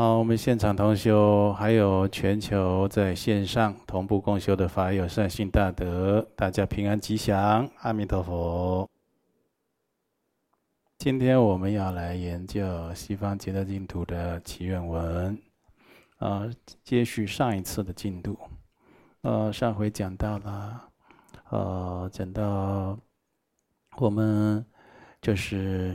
好，我们现场同修，还有全球在线上同步共修的法友善心大德，大家平安吉祥，阿弥陀佛。今天我们要来研究西方极乐净土的祈愿文，啊，接续上一次的进度，呃，上回讲到了，呃，讲到我们就是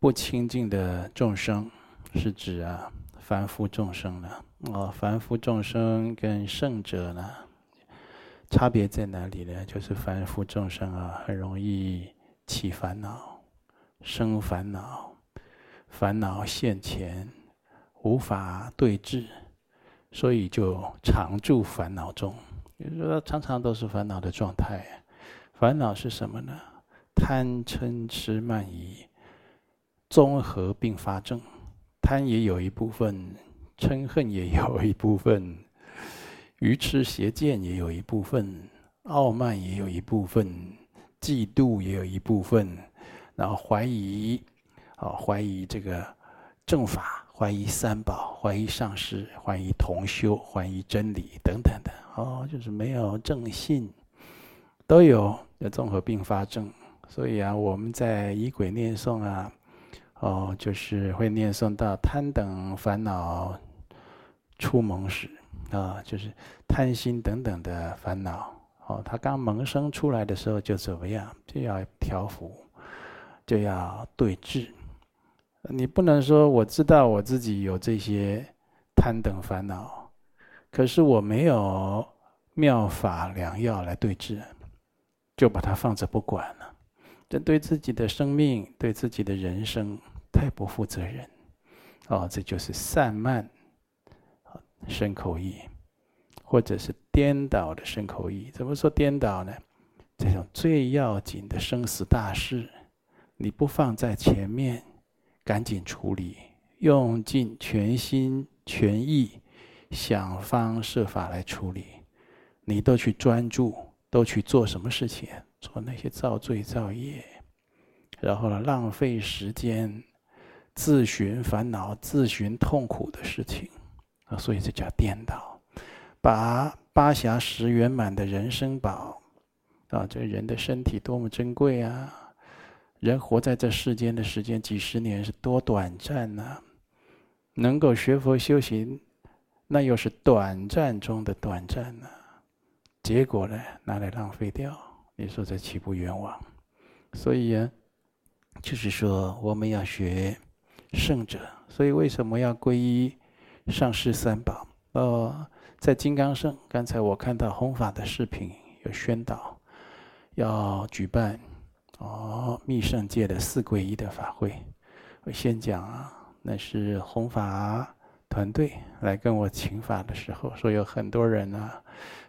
不清净的众生。是指啊，凡夫众生呢？哦，凡夫众生跟圣者呢，差别在哪里呢？就是凡夫众生啊，很容易起烦恼，生烦恼，烦恼现前，无法对治，所以就常住烦恼中。也就是说，常常都是烦恼的状态。烦恼是什么呢？贪嗔痴慢疑，综合并发症。贪也有一部分，嗔恨也有一部分，愚痴邪见也有一部分，傲慢也有一部分，嫉妒也有一部分，然后怀疑，啊，怀疑这个正法，怀疑三宝，怀疑上师，怀疑同修，怀疑真理等等的，哦，就是没有正信，都有的综合并发症。所以啊，我们在仪轨念诵啊。哦，就是会念诵到贪等烦恼出萌时啊，就是贪心等等的烦恼。哦，他刚萌生出来的时候就怎么样？就要调伏，就要对治。你不能说我知道我自己有这些贪等烦恼，可是我没有妙法良药来对治，就把它放着不管了。这对自己的生命，对自己的人生。太不负责任，哦，这就是散漫，身口意，或者是颠倒的身口意。怎么说颠倒呢？这种最要紧的生死大事，你不放在前面，赶紧处理，用尽全心全意，想方设法来处理，你都去专注，都去做什么事情？做那些造罪造业，然后呢，浪费时间。自寻烦恼、自寻痛苦的事情啊，所以这叫颠倒，把八暇十圆满的人生宝啊，这人的身体多么珍贵啊！人活在这世间的时间几十年是多短暂呐、能够学佛修行，那又是短暂中的短暂呢、结果呢，拿来浪费掉，你说这岂不冤枉？所以啊，就是说我们要学。圣者，所以为什么要皈依上师三宝？呃，在金刚圣，刚才我看到弘法的视频有宣导，要举办哦密圣界的四皈依的法会。我先讲啊，那是弘法团队来跟我请法的时候，说有很多人啊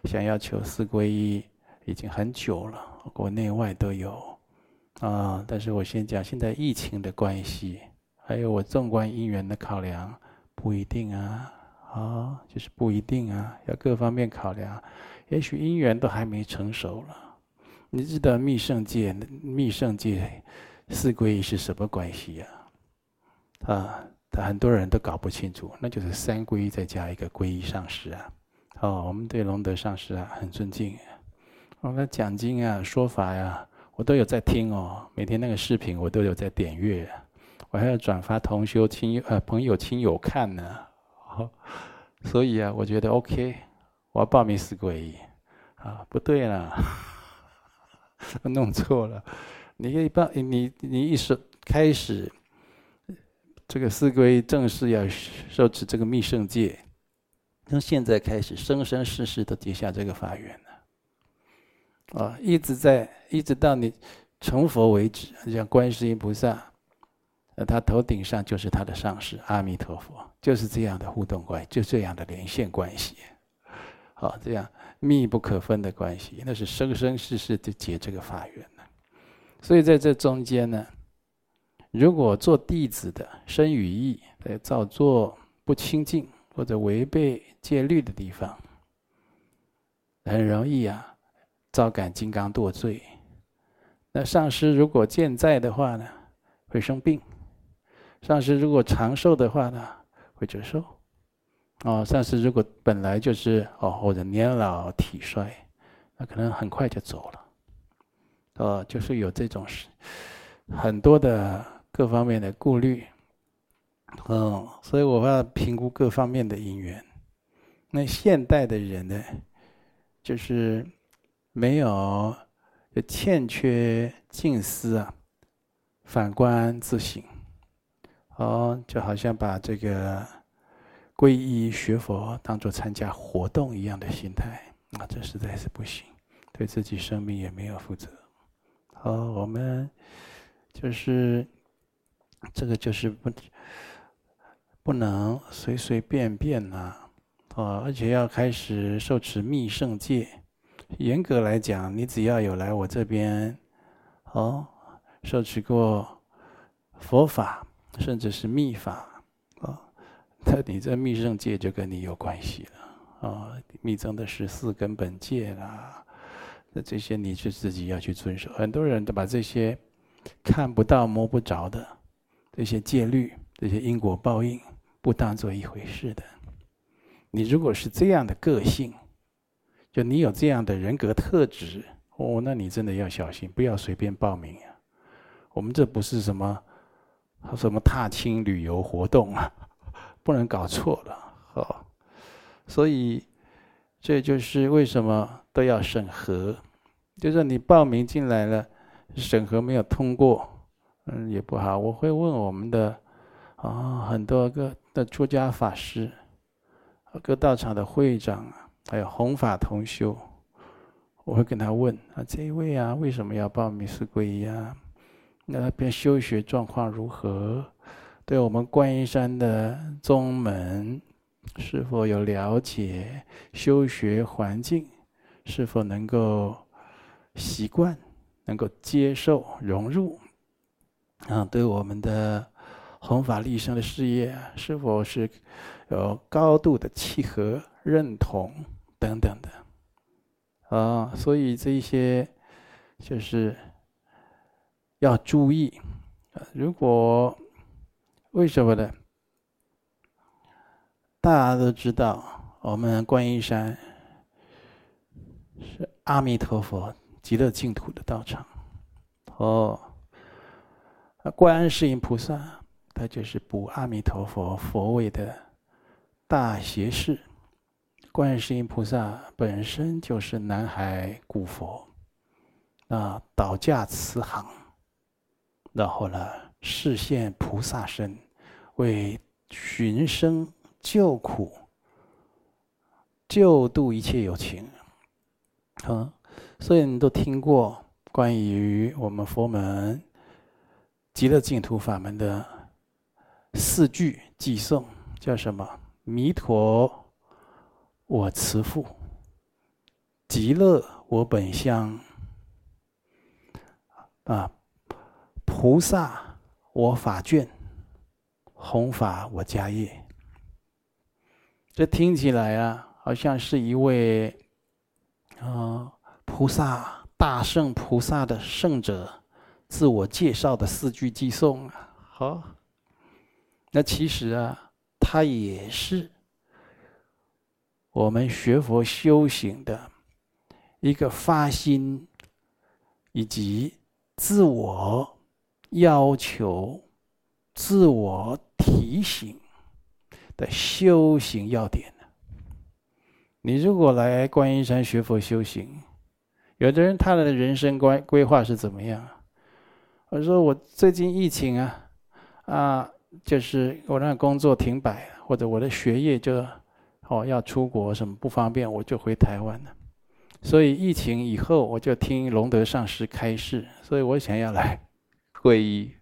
想要求四皈依，已经很久了，国内外都有啊。但是我先讲，现在疫情的关系。还有我纵观因缘的考量，不一定啊，啊、就是不一定啊，要各方面考量。也许因缘都还没成熟了。你知道密圣界、密圣界四皈依是什么关系呀？啊，他很多人都搞不清楚，那就是三皈依再加一个皈依上师啊。哦，我们对龙德上师啊很尊敬，我们讲经啊、说法呀、啊，我都有在听哦，每天那个视频我都有在点阅。我还要转发同修亲友呃朋友亲友看呢，所以啊，我觉得 OK，我要报名四皈依啊，不对了，弄错了，你可以报你你一说开始，这个四皈依正式要受持这个密圣戒，从现在开始生生世世都结下这个法缘了，啊，一直在一直到你成佛为止，像观世音菩萨。那他头顶上就是他的上师阿弥陀佛，就是这样的互动关系，就这样的连线关系，好，这样密不可分的关系，那是生生世世就结这个法缘了。所以在这中间呢，如果做弟子的生与意在造作不清净或者违背戒律的地方，很容易啊，招感金刚堕罪。那上师如果健在的话呢，会生病。上师如果长寿的话呢，会折寿。哦，上师如果本来就是哦，或者年老体衰，那可能很快就走了。哦，就是有这种很多的各方面的顾虑。嗯，所以我要评估各方面的因缘。那现代的人呢，就是没有，欠缺静思啊，反观自省。哦，就好像把这个皈依学佛当做参加活动一样的心态，那这实在是不行，对自己生命也没有负责。好，我们就是这个就是不不能随随便便呐，哦，而且要开始受持密圣戒。严格来讲，你只要有来我这边，哦，受持过佛法。甚至是密法，啊，那你这密圣戒就跟你有关系了，啊，密宗的十四根本戒啦，那这些你是自己要去遵守。很多人都把这些看不到、摸不着的这些戒律、这些因果报应，不当做一回事的。你如果是这样的个性，就你有这样的人格特质，哦，那你真的要小心，不要随便报名啊。我们这不是什么。他什么踏青旅游活动啊，不能搞错了哦。所以这就是为什么都要审核，就是你报名进来了，审核没有通过，嗯，也不好。我会问我们的啊，很多个的出家法师，各道场的会长，还有弘法同修，我会跟他问啊，这一位啊，为什么要报名四皈依啊？那边修学状况如何？对我们观音山的宗门是否有了解？修学环境是否能够习惯、能够接受、融入？啊，对我们的弘法利生的事业是否是有高度的契合、认同等等的？啊，所以这一些就是。要注意啊，如果为什么呢？大家都知道，我们观音山是阿弥陀佛极乐净土的道场。哦，啊观世音菩萨，他就是补阿弥陀佛佛位的大胁士。观世音菩萨本身就是南海古佛，啊，倒驾慈航。然后呢，示现菩萨身，为寻声救苦、救度一切有情。啊，所以你都听过关于我们佛门极乐净土法门的四句偈颂，叫什么？弥陀，我慈父；极乐，我本乡。啊。菩萨，我法眷；弘法，我家业。这听起来啊，好像是一位啊、呃、菩萨大圣菩萨的圣者自我介绍的四句偈颂啊。好，那其实啊，他也是我们学佛修行的一个发心以及自我。要求自我提醒的修行要点。你如果来观音山学佛修行，有的人他的人生观规划是怎么样？我说我最近疫情啊，啊，就是我那工作停摆，或者我的学业就哦要出国什么不方便，我就回台湾了。所以疫情以后，我就听龙德上师开示，所以我想要来。皈依，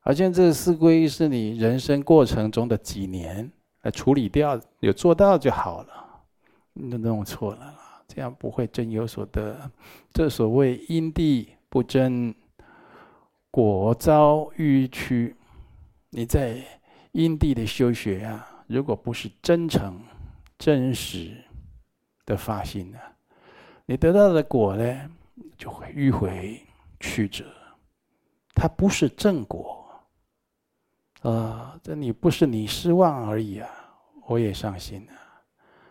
好像这四皈依是你人生过程中的几年来处理掉，有做到就好了，你弄错了，这样不会真有所得。这所谓因地不真，果遭迂曲。你在因地的修学啊，如果不是真诚、真实的发心呢，你得到的果呢，就会迂回曲折。它不是正果，啊，这你不是你失望而已啊，我也伤心啊。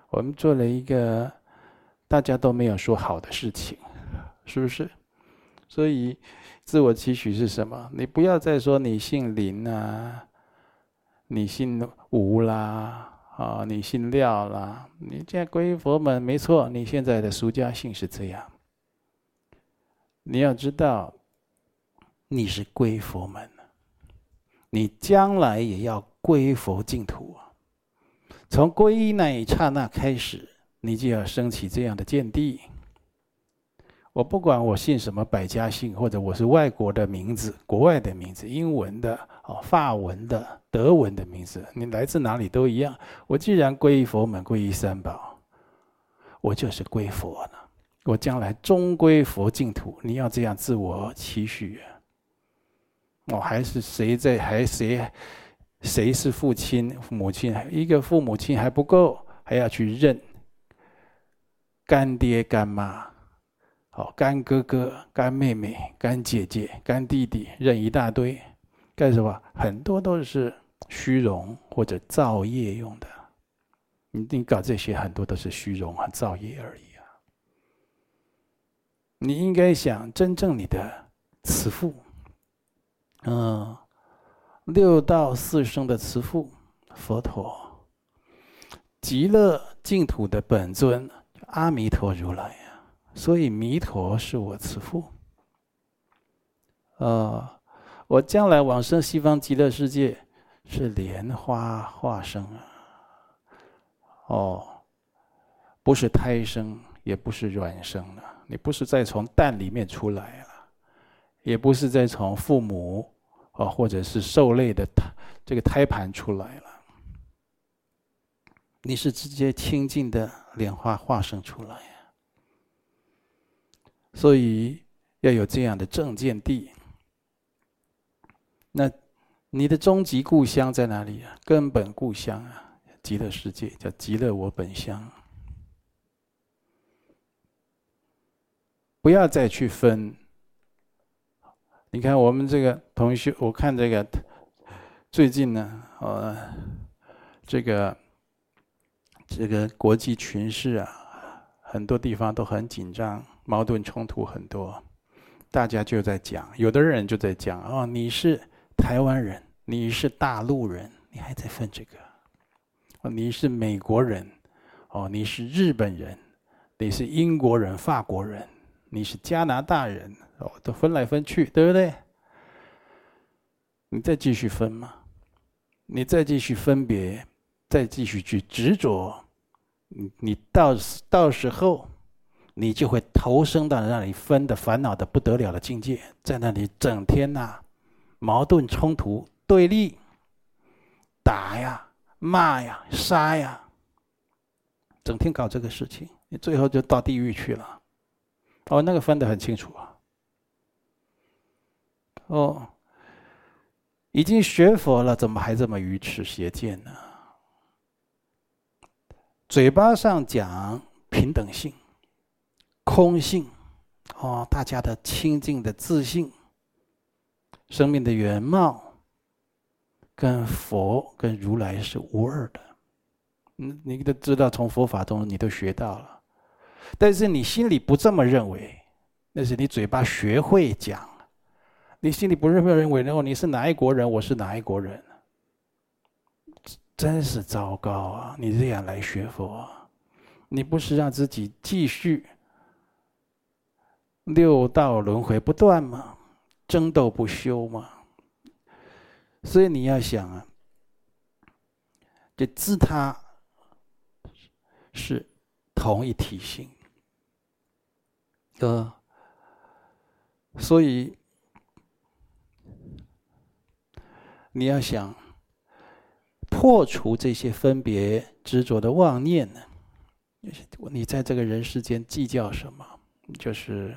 我们做了一个大家都没有说好的事情，是不是？所以自我期许是什么？你不要再说你姓林啊，你姓吴啦，啊，你姓廖啦。你现在皈依佛门没错，你现在的俗家姓是这样。你要知道，你是归佛门。你将来也要归佛净土啊！从皈依那一刹那开始，你就要升起这样的见地。我不管我姓什么百家姓，或者我是外国的名字、国外的名字、英文的、哦法文的、德文的名字，你来自哪里都一样。我既然皈依佛门、皈依三宝，我就是归佛了。我将来终归佛净土。你要这样自我期许。哦，还是谁在？还谁？谁是父亲、母亲？一个父母亲还不够，还要去认干爹、干妈，好，干哥哥、干妹妹、干姐姐、干弟弟，认一大堆，干什么？很多都是虚荣或者造业用的。你你搞这些，很多都是虚荣和造业而已啊。你应该想，真正你的慈父。嗯，六道四生的慈父佛陀，极乐净土的本尊阿弥陀如来呀，所以弥陀是我慈父。呃，我将来往生西方极乐世界是莲花化生啊，哦，不是胎生，也不是卵生了，你不是再从蛋里面出来了。也不是再从父母啊，或者是受累的胎这个胎盘出来了，你是直接清净的莲花化生出来呀。所以要有这样的正见地。那你的终极故乡在哪里啊？根本故乡啊，极乐世界叫极乐我本乡。不要再去分。你看我们这个同学，我看这个最近呢，呃，这个这个国际群势啊，很多地方都很紧张，矛盾冲突很多，大家就在讲，有的人就在讲哦，你是台湾人，你是大陆人，你还在分这个，哦，你是美国人，哦，你是日本人，你是英国人、法国人，你是加拿大人。哦，都分来分去，对不对？你再继续分嘛，你再继续分别，再继续去执着，你你到到时候，你就会投生到那里分的烦恼的不得了的境界，在那里整天呐、矛盾冲突对立，打呀骂呀杀呀，整天搞这个事情，你最后就到地狱去了。哦，那个分得很清楚啊。哦，已经学佛了，怎么还这么愚痴邪见呢？嘴巴上讲平等性、空性，哦，大家的清净的自信、生命的原貌，跟佛跟如来是无二的。你，你都知道，从佛法中你都学到了，但是你心里不这么认为，那是你嘴巴学会讲。你心里不是没有认为，然后你是哪一国人，我是哪一国人，真是糟糕啊！你这样来学佛，你不是让自己继续六道轮回不断吗？争斗不休吗？所以你要想啊，这自他是同一体性，呃，所以。你要想破除这些分别执着的妄念呢？你在这个人世间计较什么？就是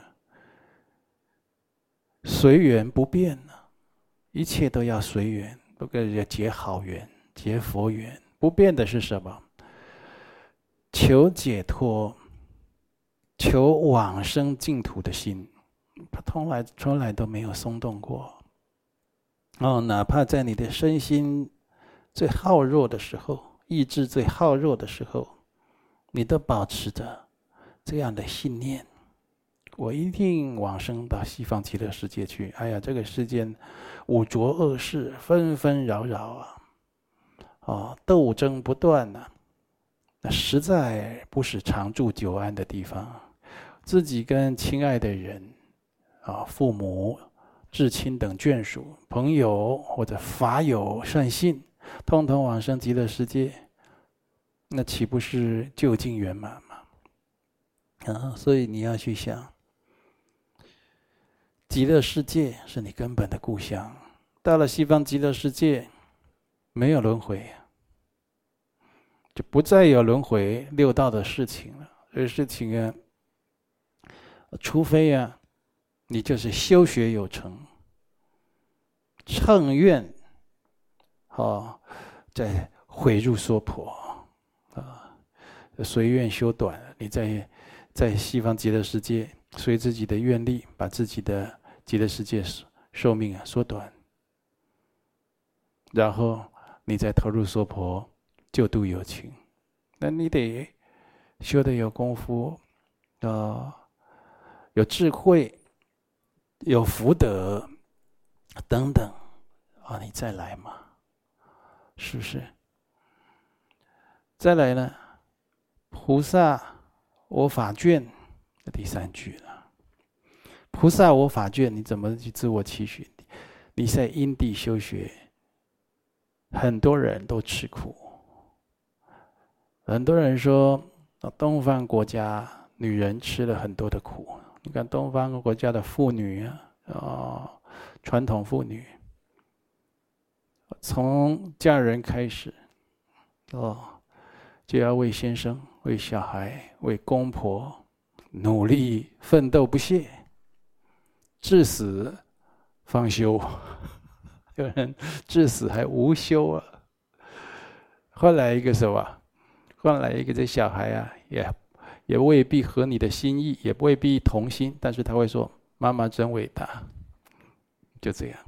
随缘不变呢，一切都要随缘，不跟人家结好缘，结佛缘。不变的是什么？求解脱、求往生净土的心，他从来从来都没有松动过。哦，哪怕在你的身心最耗弱的时候，意志最耗弱的时候，你都保持着这样的信念：我一定往生到西方极乐世界去。哎呀，这个世间五浊恶世纷纷扰扰啊，哦，斗争不断呐、那实在不是长住久安的地方。自己跟亲爱的人啊，父母。至亲等眷属、朋友或者法友善信，通通往生极乐世界，那岂不是究竟圆满吗？啊，所以你要去想，极乐世界是你根本的故乡。到了西方极乐世界，没有轮回，就不再有轮回六道的事情了。这事情啊，除非啊。你就是修学有成，乘愿，哦，再回入娑婆，啊，随愿修短。你在在西方极乐世界，随自己的愿力，把自己的极乐世界寿寿命啊缩短，然后你再投入娑婆救度有情。那你得修的有功夫，啊，有智慧。有福德等等啊，你再来嘛，是不是？再来呢？菩萨，我法眷，第三句了。菩萨，我法眷，你怎么去自我期许？你在因地修学，很多人都吃苦。很多人说，东方国家女人吃了很多的苦。你看东方国家的妇女啊，啊，传统妇女，从嫁人开始，哦，就要为先生、为小孩、为公婆努力奋斗不懈，至死方休。有人至死还无休啊。换来一个什么？换来一个这小孩啊，也。也未必合你的心意，也未必同心，但是他会说：“妈妈真伟大。”就这样。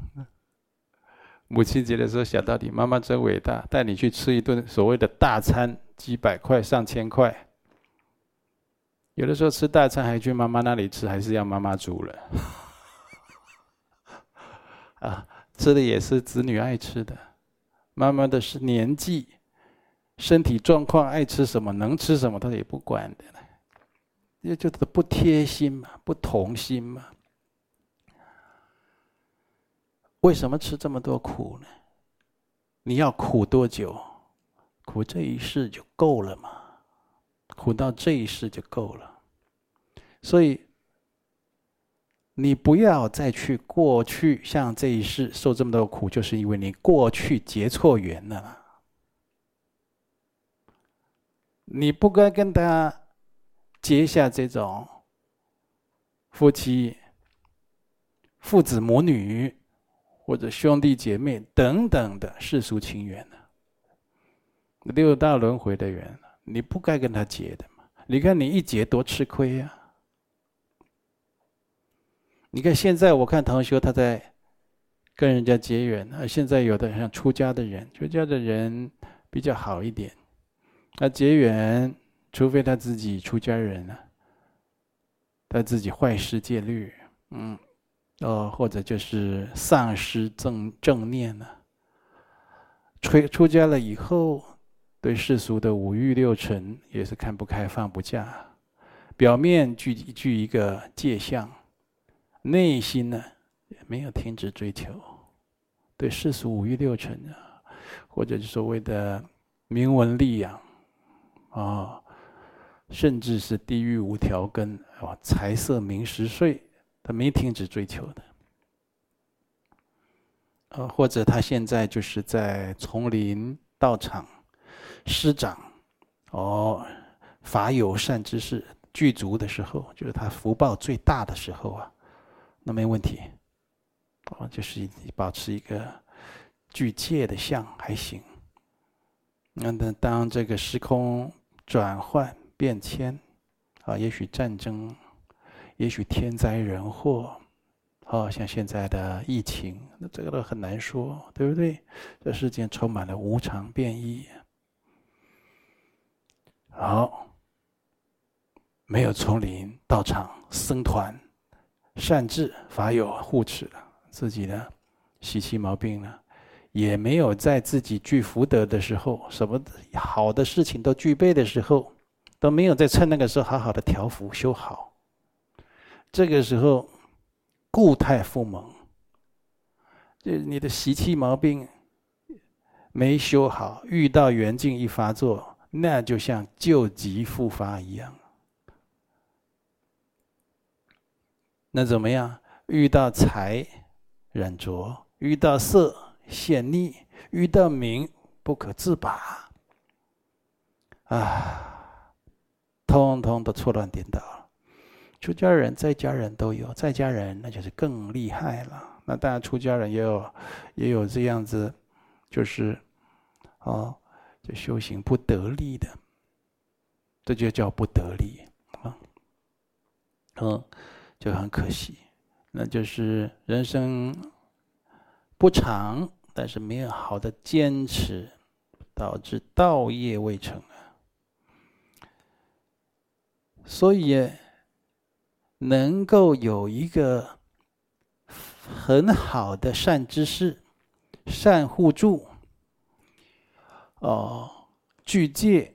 母亲节的时候想到底，妈妈真伟大，带你去吃一顿所谓的大餐，几百块、上千块。有的时候吃大餐还去妈妈那里吃，还是要妈妈煮了。啊，吃的也是子女爱吃的，妈妈的是年纪、身体状况，爱吃什么、能吃什么，她也不管的。也就是不贴心嘛，不同心嘛。为什么吃这么多苦呢？你要苦多久？苦这一世就够了嘛？苦到这一世就够了。所以你不要再去过去，像这一世受这么多苦，就是因为你过去结错缘了。你不该跟他。结下这种夫妻、父子母女或者兄弟姐妹等等的世俗情缘呢？六道轮回的缘，你不该跟他结的嘛？你看你一结多吃亏呀！你看现在我看同学他在跟人家结缘啊，现在有的像出家的人，出家的人比较好一点，他结缘。除非他自己出家人啊，他自己坏世戒律，嗯，哦，或者就是丧失正正念呢。出出家了以后，对世俗的五欲六尘也是看不开放不下，表面具具一个戒相，内心呢也没有停止追求，对世俗五欲六尘啊，或者是所谓的名闻利养，啊。甚至是地狱无条根啊，财色名食睡，他没停止追求的。呃，或者他现在就是在丛林道场师长，哦，法友善知识具足的时候，就是他福报最大的时候啊，那没问题。哦，就是保持一个具戒的相还行。那等当这个时空转换。变迁，啊，也许战争，也许天灾人祸，哦，像现在的疫情，那这个都很难说，对不对？这世间充满了无常变异。好，没有丛林、道场、僧团、善智法友护持了，自己的习气毛病呢，也没有在自己具福德的时候，什么好的事情都具备的时候，都没有在趁那个时候好好的调伏修好。这个时候。故态复萌，就你的习气毛病没修好，遇到缘境一发作，那就像旧疾复发一样。那怎么样？遇到财染着，遇到色陷溺，遇到名不可自拔，啊，通通都错乱颠倒了。出家人、在家人都有，在家人那就是更厉害了。那当然，出家人也有，也有这样子，就是，哦，就修行不得力的，这就叫不得力啊，嗯，就很可惜。那就是人生不长，但是没有好的坚持，导致道业未成啊。所以。能够有一个很好的善知识、善互助，哦，具戒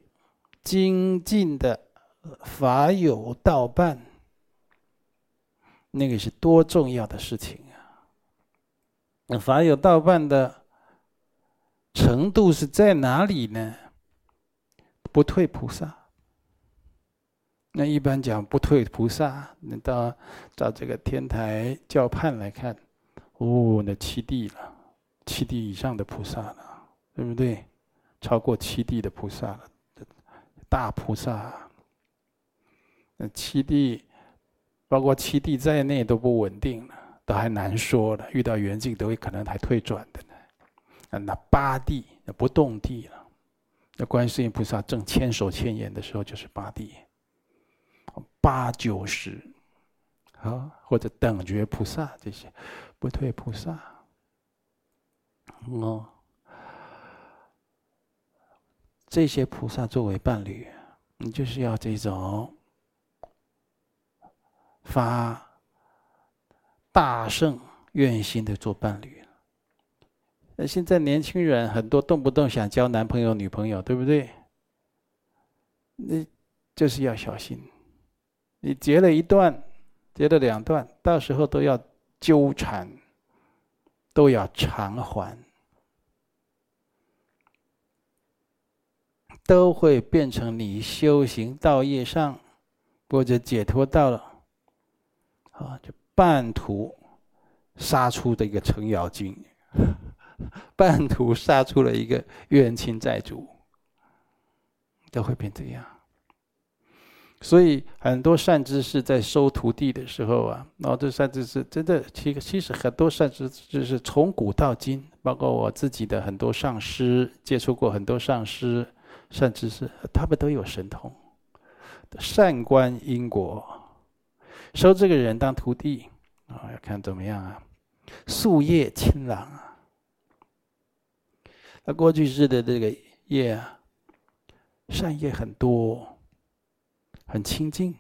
精进的法友道伴，那个是多重要的事情啊！那法友道伴的程度是在哪里呢？不退菩萨。那一般讲不退菩萨，那到到这个天台教判来看，哦，那七地了，七地以上的菩萨了，对不对？超过七地的菩萨了，大菩萨。那七地，包括七地在内都不稳定了，都还难说了。遇到缘境都会可能还退转的呢。那八地，那不动地了。那观世音菩萨正千手千眼的时候，就是八地。八九十，啊，或者等觉菩萨这些，不退菩萨，哦，这些菩萨作为伴侣，你就是要这种发大圣愿心的做伴侣。那现在年轻人很多动不动想交男朋友、女朋友，对不对？那就是要小心。你结了一段，结了两段，到时候都要纠缠，都要偿还，都会变成你修行道业上或者解脱到了，啊，就半途杀出的一个程咬金，半途杀出了一个冤亲债主，都会变这样。所以很多善知识在收徒弟的时候啊，然后这善知识真的，其其实很多善知识是从古到今，包括我自己的很多上师，接触过很多上师、善知识，他们都有神通，善观因果，收这个人当徒弟啊，要看怎么样啊，夙业清朗啊，那过去世的这个业啊，善业很多。很清净。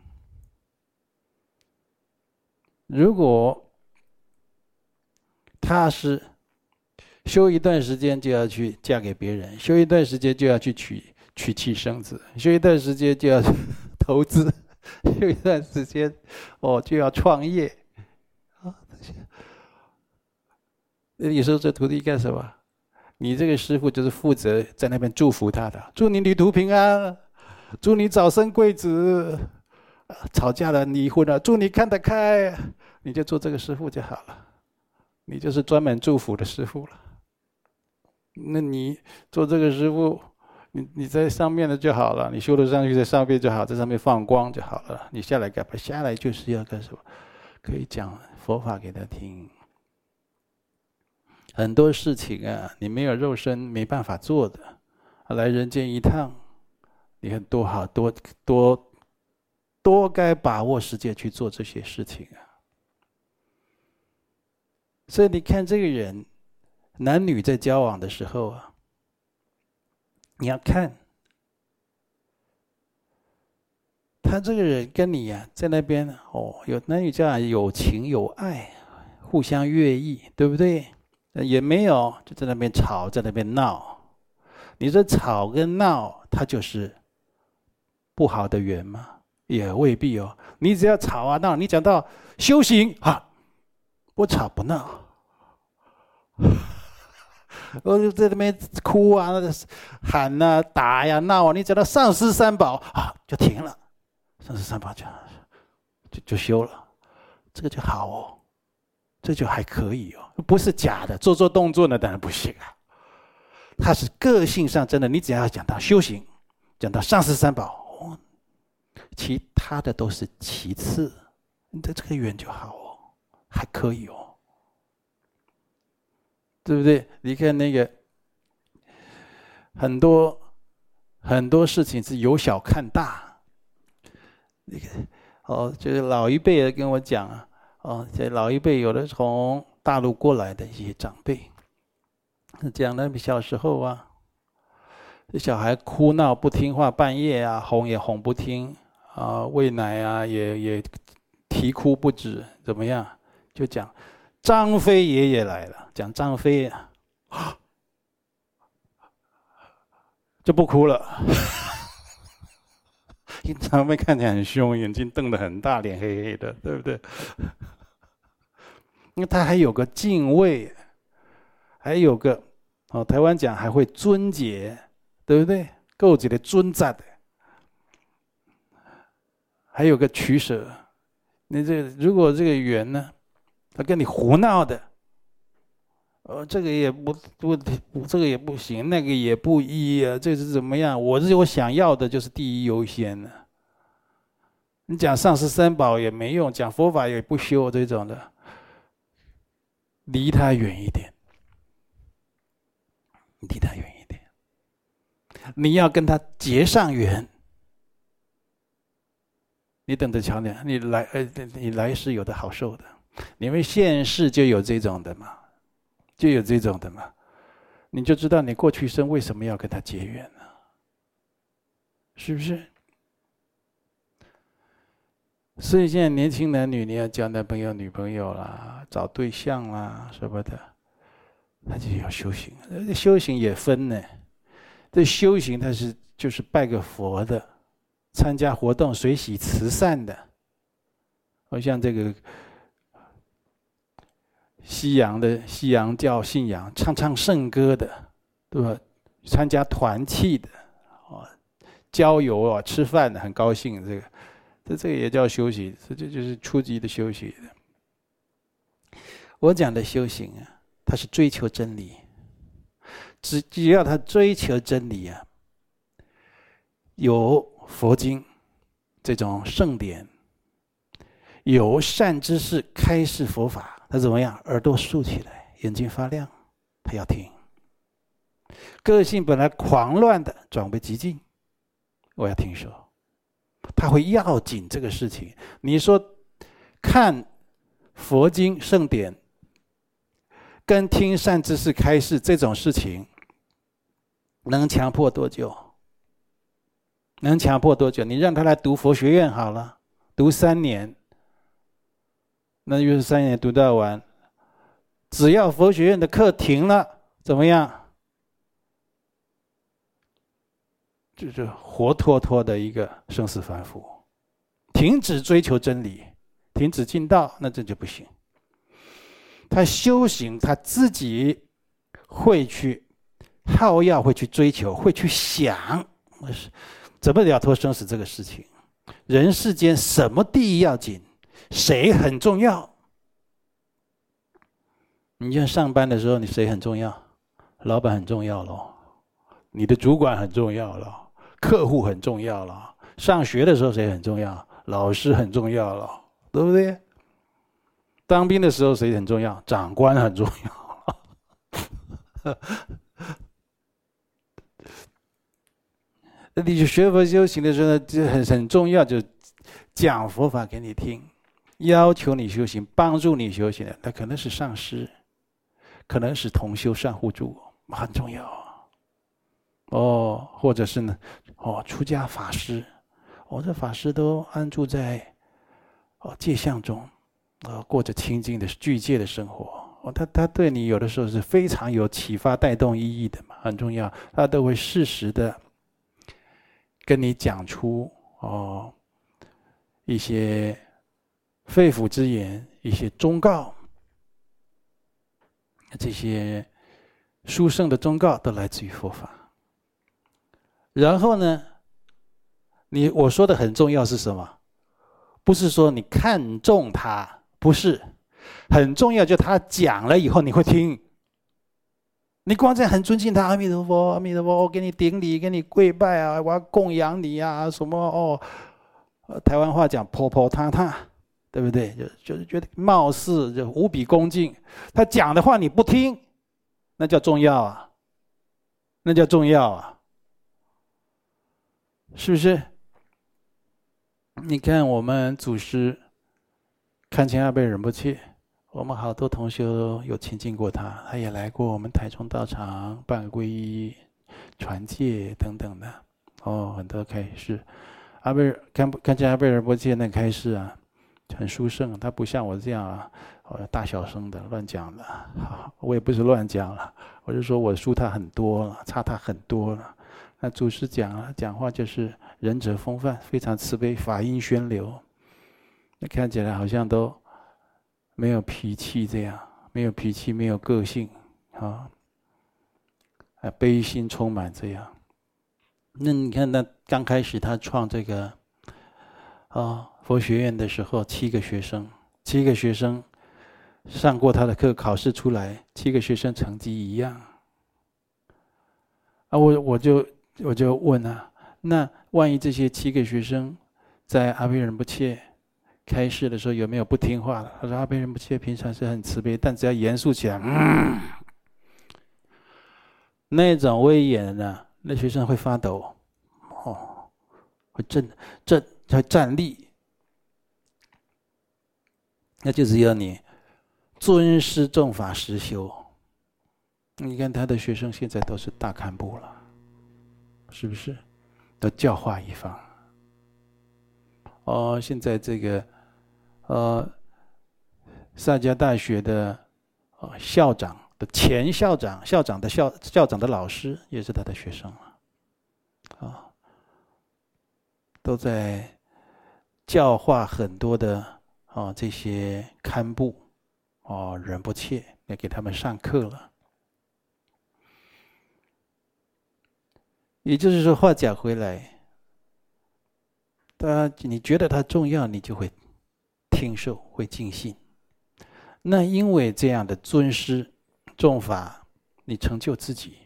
如果他是修一段时间就要去嫁给别人，修一段时间就要去娶娶妻生子，修一段时间就要投资，修一段时间哦就要创业啊！那你说这徒弟干什么？你这个师傅就是负责在那边祝福他的，祝你旅途平安。祝你早生贵子，吵架了离婚了，祝你看得开，你就做这个师傅就好了，你就是专门祝福的师傅了。那你做这个师傅，你你在上面的就好了，你修得上去在上面就好，在上面放光就好了。你下来干嘛？下来就是要干什么？可以讲佛法给他听。很多事情啊，你没有肉身没办法做的，来人间一趟。你看多好，多多多该把握时间去做这些事情啊！所以你看这个人，男女在交往的时候啊，你要看他这个人跟你呀、啊，在那边哦，有男女交往有情有爱，互相悦意，对不对？也没有，就在那边吵，在那边闹。你说吵跟闹，他就是不好的缘吗？也未必哦。你只要吵啊闹，你讲到修行啊，不吵不闹，我就在那边哭啊、喊啊、打呀、闹啊，你讲到上师三宝啊，就停了，上师三宝就就就修了，这个就好哦。这就还可以哦，不是假的，做做动作呢，当然不行啊。他是个性上真的，你只要讲到修行，讲到上师三宝，其他的都是其次，你的这个缘就好哦，还可以哦，对不对？你看那个很多很多事情是由小看大，那个哦，就是老一辈的跟我讲啊。哦，这老一辈有的从大陆过来的一些长辈，讲的小时候啊，这小孩哭闹不听话，半夜啊哄也哄不听，啊喂奶啊也也啼哭不止，怎么样？就讲张飞爷爷来了，讲张飞啊，就不哭了。张飞看起来很凶，眼睛瞪得很大，脸黑黑的，对不对？因为他还有个敬畏，还有个哦，台湾讲还会尊节，对不对？够几的尊赞的，还有个取舍。你这如果这个缘呢，他跟你胡闹的，呃，这个也不不不，这个也不行，那个也不一啊，这是怎么样？我是我想要的，就是第一优先的。你讲上师三宝也没用，讲佛法也不修这种的。离他远一点，离他远一点。你要跟他结上缘，你等着瞧你，你来呃，你来世有的好受的。因为现世就有这种的嘛，就有这种的嘛，你就知道你过去生为什么要跟他结缘呢？是不是？所以现在年轻男女，你要交男朋友、女朋友啦，找对象啦什么的，他就要修行。修行也分呢，这修行他是就是拜个佛的，参加活动、随喜慈善的。好像这个西洋的西洋教信仰，唱唱圣歌的，对吧？参加团契的，啊，郊游啊，吃饭的，很高兴这个。这这个也叫修行，这这就是初级的修行。我讲的修行啊，他是追求真理。只只要他追求真理啊，有佛经这种圣典，有善知识开示佛法，他怎么样？耳朵竖起来，眼睛发亮，他要听。个性本来狂乱的，转为极静，我要听说。他会要紧这个事情。你说看佛经圣典，跟听善知识开示这种事情，能强迫多久？能强迫多久？你让他来读佛学院好了，读三年，那就是三年读到完。只要佛学院的课停了，怎么样？就是活脱脱的一个生死凡夫，停止追求真理，停止进道，那这就不行。他修行，他自己会去好要，会去追求，会去想，是怎么了脱生死这个事情。人世间什么第一要紧？谁很重要？你像上班的时候，你谁很重要？老板很重要喽，你的主管很重要喽。客户很重要了，上学的时候谁很重要？老师很重要了，对不对？当兵的时候谁很重要？长官很重要。你去学佛修行的时候呢，就很很重要，就讲佛法给你听，要求你修行，帮助你修行的，那可能是上师，可能是同修善互助，很重要。哦，或者是呢，哦，出家法师，哦，这法师都安住在哦戒相中，啊，过着清净的具戒的生活。哦，他他对你有的时候是非常有启发、带动意义的嘛，很重要。他都会适时的跟你讲出哦一些肺腑之言，一些忠告，这些殊胜的忠告都来自于佛法。然后呢，你我说的很重要是什么？不是说你看重他，不是，很重要就他讲了以后你会听。你光在很尊敬他，阿弥陀佛，阿弥陀佛，我给你顶礼，给你跪拜啊，我要供养你啊，什么哦？台湾话讲婆婆他他，对不对？就就是觉得貌似就无比恭敬。他讲的话你不听，那叫重要啊，那叫重要啊。是不是？你看我们祖师看清阿倍仁波切，我们好多同学有亲近过他，他也来过我们台中道场办皈依、传戒等等的。哦，很多开示，阿倍堪堪钦阿贝尔波切那开示啊，很殊胜。他不像我这样啊，大小声的乱讲的。好，我也不是乱讲了，我是说我输他很多了，差他很多了。那祖师讲啊，讲话就是仁者风范，非常慈悲，法音宣流。那看起来好像都没有脾气，这样没有脾气，没有个性啊，啊，悲心充满这样。那你看，那刚开始他创这个啊佛学院的时候，七个学生，七个学生上过他的课，考试出来，七个学生成绩一样。啊，我我就。我就问啊，那万一这些七个学生在阿倍仁不切开示的时候有没有不听话的？他说阿倍仁波切平常是很慈悲，但只要严肃起来，嗯，那种威严呢，那学生会发抖，哦，会震震会站立，那就只有你尊师重法实修。你看他的学生现在都是大堪布了。是不是都教化一方？哦，现在这个呃，萨迦大学的呃校长的前校长，校长的校校长的老师也是他的学生啊，啊，都在教化很多的啊这些堪布哦仁不切，来给他们上课了。也就是说，话讲回来，他你觉得他重要，你就会听受，会尽信。那因为这样的尊师重法，你成就自己，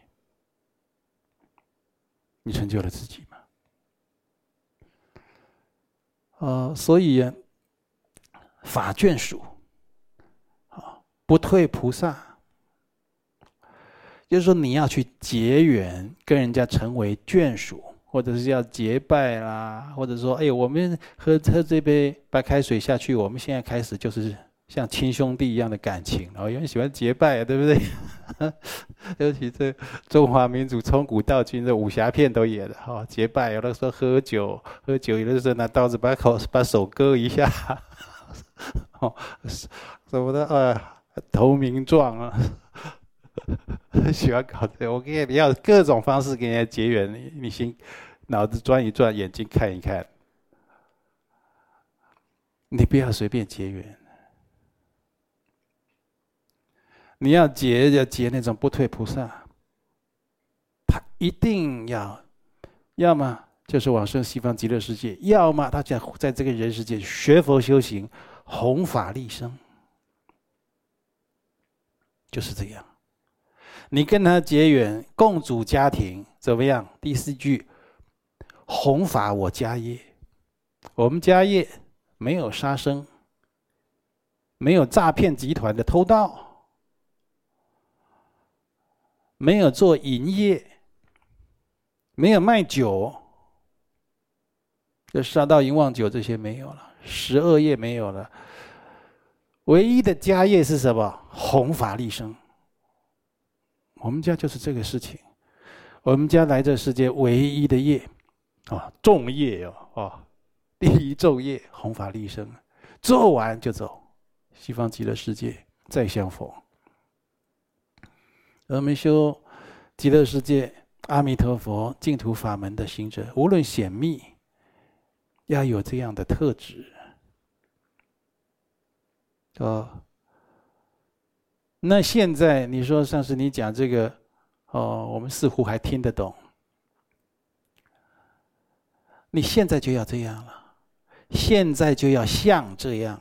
你成就了自己嘛？啊，所以法眷属啊，不退菩萨。就是说，你要去结缘，跟人家成为眷属，或者是要结拜啦，或者说，哎，我们喝喝这杯白开水下去，我们现在开始就是像亲兄弟一样的感情。然后有人喜欢结拜，对不对？尤其这中华民族从古到今，的武侠片都演的哈，结拜有的时候喝酒，喝酒有的时候拿刀子把口把手割一下，哦，什么的啊，投名状啊。喜欢搞这，我给你要各种方式给人家结缘，你你先脑子转一转，眼睛看一看，你不要随便结缘。你要结要结那种不退菩萨，他一定要，要么就是往生西方极乐世界，要么他讲在这个人世界学佛修行，弘法利生，就是这样。你跟他结缘，共组家庭怎么样？第四句，弘法我家业，我们家业没有杀生，没有诈骗集团的偷盗，没有做淫业，没有卖酒，就杀盗淫妄酒这些没有了，十二业没有了，唯一的家业是什么？弘法利生。我们家就是这个事情。我们家来这世界唯一的业，啊，重业哦，啊，第一重业弘法利生，做完就走，西方极乐世界再相逢。我们修极乐世界阿弥陀佛净土法门的行者，无论显密，要有这样的特质，啊。那现在你说上次你讲这个，哦，我们似乎还听得懂。你现在就要这样了，现在就要像这样。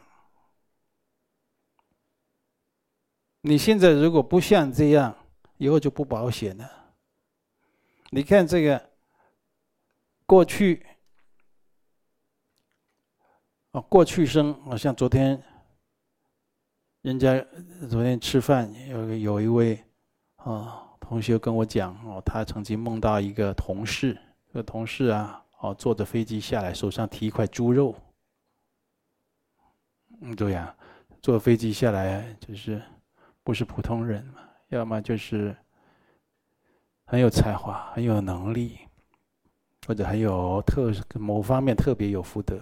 你现在如果不像这样，以后就不保险了。你看这个，过去，哦，过去生，好像昨天。人家昨天吃饭，有有一位啊同学跟我讲哦，他曾经梦到一个同事，这个同事啊哦坐着飞机下来，手上提一块猪肉。嗯，对呀，坐飞机下来就是不是普通人嘛，要么就是很有才华、很有能力，或者很有特某方面特别有福德。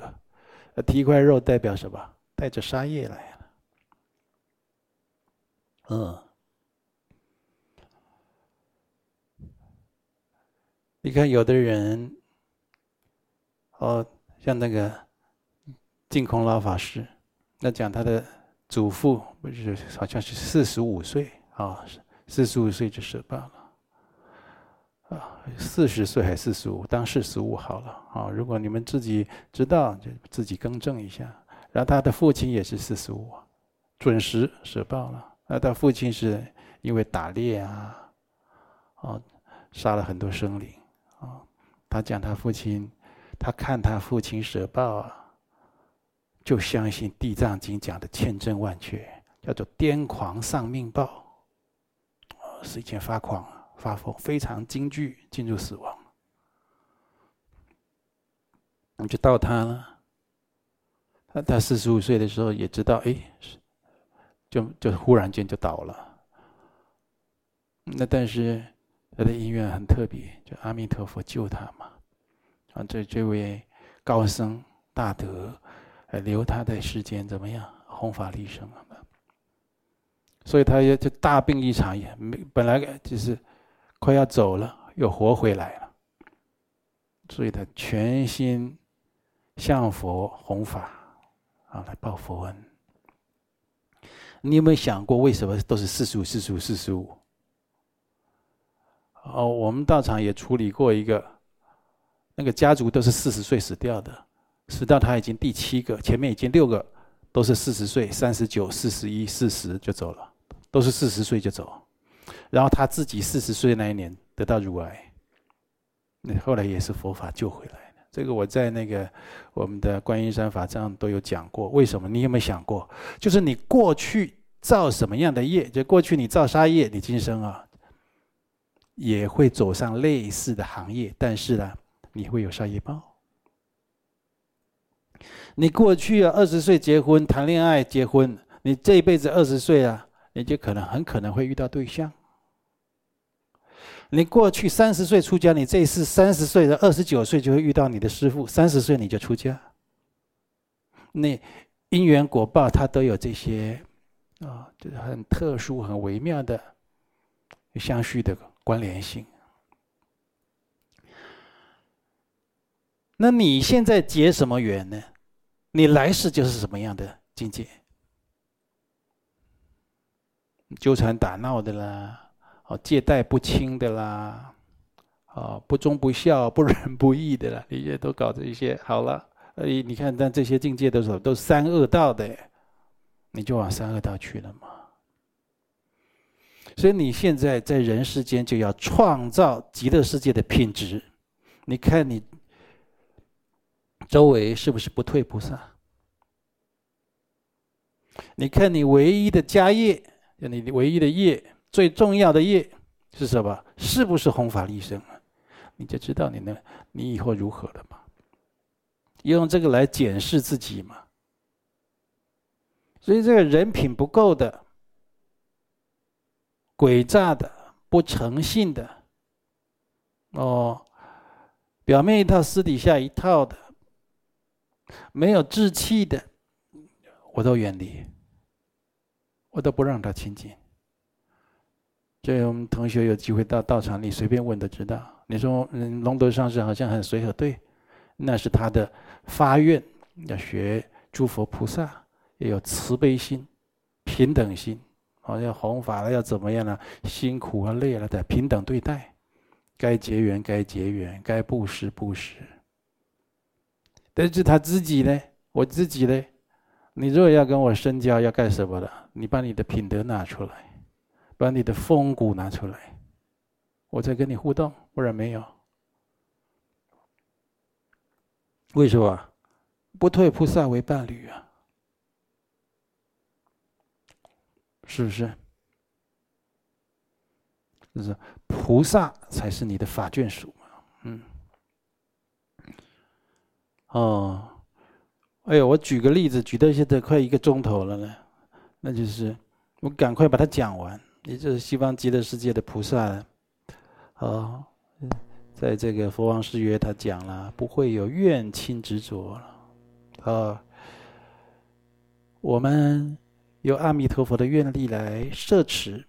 提一块肉代表什么？带着杀业来了。嗯，你看有的人，哦，像那个净空老法师，那讲他的祖父不是好像是四十五岁啊，四十五岁就舍报了，啊，四十岁还四十五，当四十五好了啊。如果你们自己知道，就自己更正一下。然后他的父亲也是四十五，准时舍报了。那他父亲是因为打猎啊，啊，杀了很多生灵啊。他讲他父亲，他看他父亲舍报啊，就相信《地藏经》讲的千真万确，叫做癫狂丧命报，是一件发狂发疯，非常惊惧进入死亡。你就到他了，他他四十五岁的时候也知道，哎。就就忽然间就倒了，那但是他的音乐很特别，就阿弥陀佛救他嘛，啊，这这位高僧大德，呃留他在世间怎么样弘法利生啊？所以他也就大病一场，也没本来就是快要走了，又活回来了，所以他全心向佛弘法啊，来报佛恩。你有没有想过，为什么都是四十五、四十五、四十五？哦，我们道场也处理过一个，那个家族都是四十岁死掉的，死到他已经第七个，前面已经六个都是四十岁、三十九、四十一、四十就走了，都是四十岁就走，然后他自己四十岁那一年得到乳癌，那后来也是佛法救回来的。这个我在那个我们的观音山法藏都有讲过，为什么？你有没有想过？就是你过去造什么样的业，就过去你造杀业，你今生啊也会走上类似的行业，但是呢，你会有杀业报。你过去啊二十岁结婚谈恋爱结婚，你这一辈子二十岁啊，你就可能很可能会遇到对象。你过去三十岁出家，你这一次三十岁的二十九岁就会遇到你的师父，三十岁你就出家。那因缘果报，它都有这些啊，就是很特殊、很微妙的相续的关联性。那你现在结什么缘呢？你来世就是什么样的境界？纠缠打闹的啦。哦，借贷不清的啦，哦，不忠不孝、不仁不义的啦，你也都搞这些。好了，哎，你看，但这些境界都是都是三恶道的，你就往三恶道去了嘛。所以你现在在人世间就要创造极乐世界的品质。你看你周围是不是不退菩萨？你看你唯一的家业，就你唯一的业。最重要的业是什么？是不是弘法利生啊？你就知道你那，你以后如何了嘛？用这个来检视自己嘛。所以这个人品不够的、诡诈的、不诚信的，哦，表面一套，私底下一套的，没有志气的，我都远离，我都不让他亲近。这我们同学有机会到道场，你随便问都知道。你说，嗯，龙德上师好像很随和，对，那是他的发愿，要学诸佛菩萨，要有慈悲心、平等心，好像弘法了要怎么样呢？辛苦啊、累了的平等对待，该结缘该结缘，该布施布施。但是他自己呢？我自己呢？你如果要跟我深交，要干什么的？你把你的品德拿出来。把你的风骨拿出来，我再跟你互动，不然没有。为什么？不退菩萨为伴侣啊？是不是？就是菩萨才是你的法眷属嘛？嗯。哦，哎呦，我举个例子，举到现在快一个钟头了呢，那就是我赶快把它讲完。也就是西方极乐世界的菩萨，哦，在这个佛王誓约，他讲了，不会有怨亲执着，啊，我们有阿弥陀佛的愿力来摄持，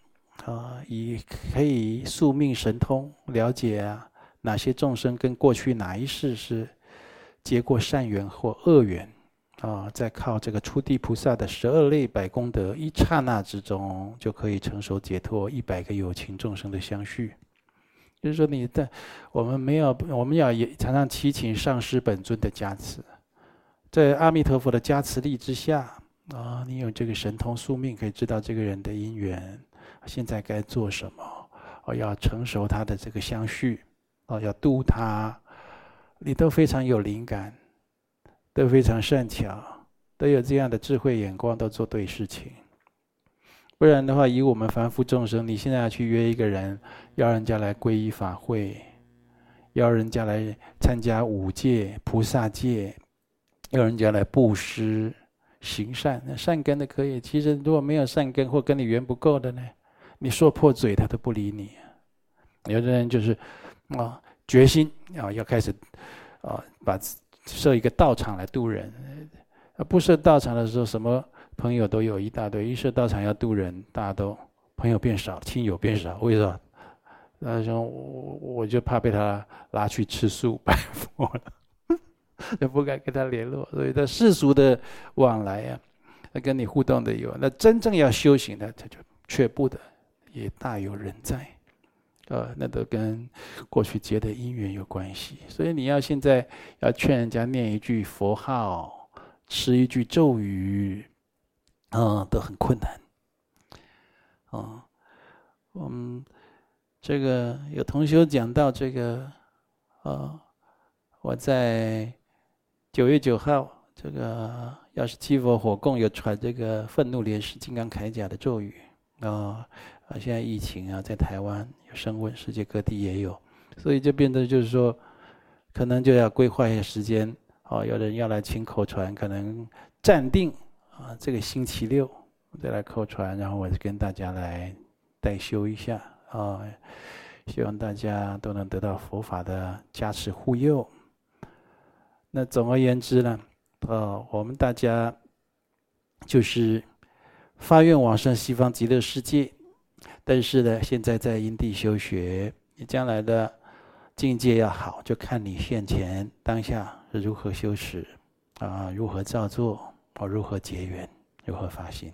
啊，以可以宿命神通了解啊，哪些众生跟过去哪一世是结过善缘或恶缘。啊，在靠这个初地菩萨的十二类百功德，一刹那之中就可以成熟解脱一百个有情众生的相续。就是说，你的我们没有，我们要也常常祈请上师本尊的加持，在阿弥陀佛的加持力之下，啊，你有这个神通宿命，可以知道这个人的因缘，现在该做什么，哦，要成熟他的这个相续，哦，要度他，你都非常有灵感。都非常善巧，都有这样的智慧眼光，都做对事情。不然的话，以我们凡夫众生，你现在要去约一个人，要人家来皈依法会，要人家来参加五戒、菩萨戒，要人家来布施、行善，那善根的可以。其实如果没有善根或跟你缘不够的呢，你说破嘴他都不理你。有的人就是啊，决心啊要开始啊把。设一个道场来度人，不设道场的时候，什么朋友都有一大堆；一设道场要度人，大家都朋友变少，亲友变少。为什么？他说我我就怕被他拉去吃素拜佛了，就不敢跟他联络。所以，他世俗的往来呀，他跟你互动的有，那真正要修行的，他就却步的也大有人在。呃，那都跟过去结的因缘有关系，所以你要现在要劝人家念一句佛号，持一句咒语，嗯，都很困难。哦，嗯这个有同学讲到这个，呃，我在九月九号，这个药师七佛火供有传这个愤怒莲师金刚铠甲的咒语，啊。啊，现在疫情啊，在台湾升温，世界各地也有，所以就变得就是说，可能就要规划一下时间。哦，有人要来请口传，可能暂定啊，这个星期六再来口传，然后我就跟大家来代修一下啊，希望大家都能得到佛法的加持护佑。那总而言之呢，呃，我们大家就是发愿往生西方极乐世界。但是呢，现在在因地修学，你将来的境界要好，就看你现前当下是如何修持，啊，如何造作，或如何结缘，如何发心。